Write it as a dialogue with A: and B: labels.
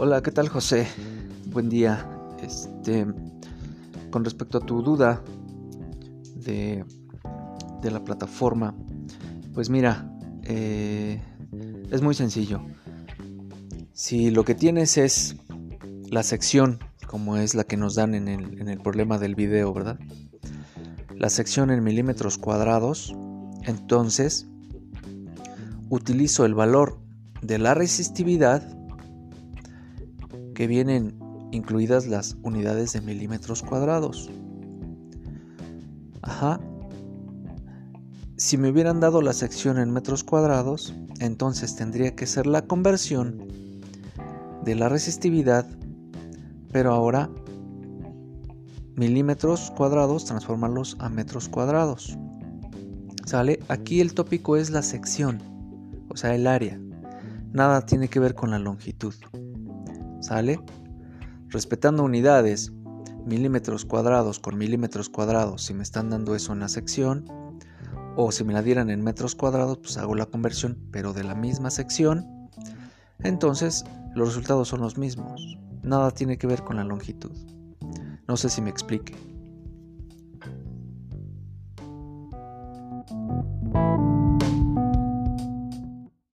A: Hola, ¿qué tal José? Buen día. Este, con respecto a tu duda de, de la plataforma, pues mira, eh, es muy sencillo. Si lo que tienes es la sección, como es la que nos dan en el, en el problema del video, ¿verdad? La sección en milímetros cuadrados, entonces utilizo el valor de la resistividad que vienen incluidas las unidades de milímetros cuadrados. Ajá. Si me hubieran dado la sección en metros cuadrados, entonces tendría que ser la conversión de la resistividad, pero ahora milímetros cuadrados transformarlos a metros cuadrados. ¿Sale? Aquí el tópico es la sección, o sea, el área. Nada tiene que ver con la longitud. ¿Sale? Respetando unidades, milímetros cuadrados con milímetros cuadrados, si me están dando eso en la sección, o si me la dieran en metros cuadrados, pues hago la conversión, pero de la misma sección, entonces los resultados son los mismos. Nada tiene que ver con la longitud. No sé si me explique.